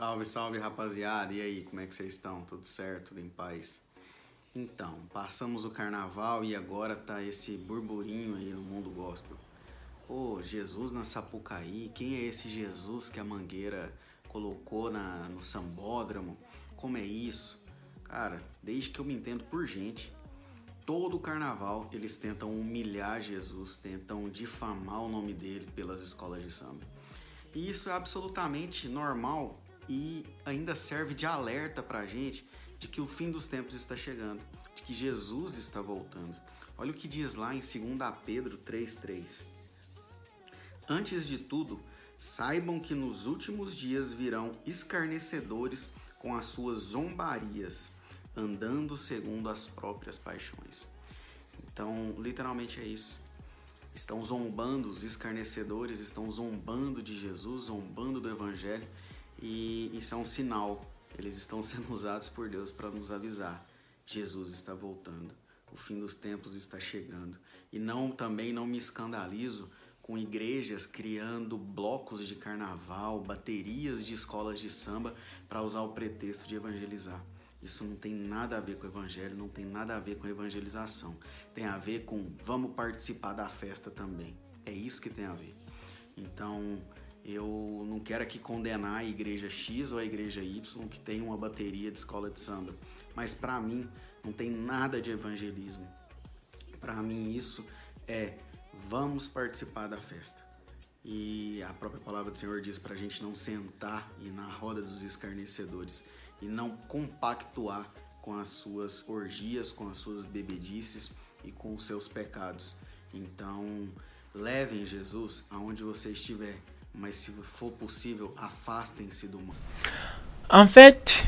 Salve, salve rapaziada! E aí, como é que vocês estão? Tudo certo? Tudo em paz? Então, passamos o carnaval e agora tá esse burburinho aí no mundo gospel. Pô, Jesus na Sapucaí, quem é esse Jesus que a Mangueira colocou na, no sambódromo? Como é isso? Cara, desde que eu me entendo por gente, todo carnaval eles tentam humilhar Jesus, tentam difamar o nome dele pelas escolas de samba. E isso é absolutamente normal e ainda serve de alerta para a gente de que o fim dos tempos está chegando, de que Jesus está voltando. Olha o que diz lá em 2 Pedro 3,3. Antes de tudo, saibam que nos últimos dias virão escarnecedores com as suas zombarias, andando segundo as próprias paixões. Então, literalmente é isso. Estão zombando, os escarnecedores estão zombando de Jesus, zombando do Evangelho e isso é um sinal. Eles estão sendo usados por Deus para nos avisar. Jesus está voltando. O fim dos tempos está chegando. E não também não me escandalizo com igrejas criando blocos de carnaval, baterias de escolas de samba para usar o pretexto de evangelizar. Isso não tem nada a ver com o evangelho, não tem nada a ver com evangelização. Tem a ver com vamos participar da festa também. É isso que tem a ver. Então, eu não quero aqui condenar a igreja X ou a igreja Y que tem uma bateria de escola de samba, mas para mim não tem nada de evangelismo. Para mim isso é vamos participar da festa. E a própria palavra do Senhor diz para a gente não sentar e na roda dos escarnecedores e não compactuar com as suas orgias, com as suas bebedices e com os seus pecados. Então, levem Jesus aonde você estiver mas se for possível, afastem-se do mal. En fait,